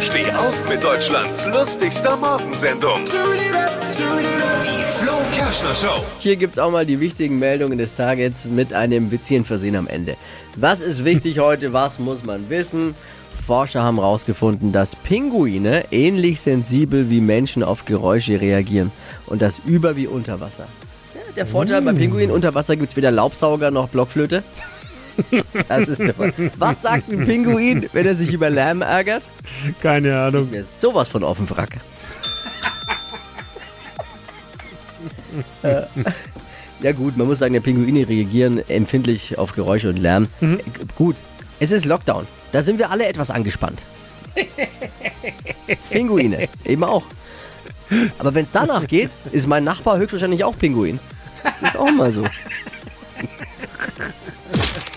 Steh auf mit Deutschlands lustigster Morgensendung. Die Flo Kerschner Show. Hier gibt's auch mal die wichtigen Meldungen des Tages mit einem Witzchen versehen am Ende. Was ist wichtig heute? Was muss man wissen? Forscher haben herausgefunden, dass Pinguine ähnlich sensibel wie Menschen auf Geräusche reagieren. Und das über wie unter Wasser. Ja, der Vorteil bei Pinguinen unter Wasser gibt's weder Laubsauger noch Blockflöte. Das ist Fall. Was sagt ein Pinguin, wenn er sich über Lärm ärgert? Keine Ahnung. Der ist sowas von offen Wrack. Äh, ja gut, man muss sagen, der Pinguine reagieren empfindlich auf Geräusche und Lärm. Äh, Gut, es ist Lockdown. Da sind wir alle etwas angespannt. Pinguine, eben auch. Aber wenn es danach geht, ist mein Nachbar höchstwahrscheinlich auch Pinguin. Das ist auch mal so.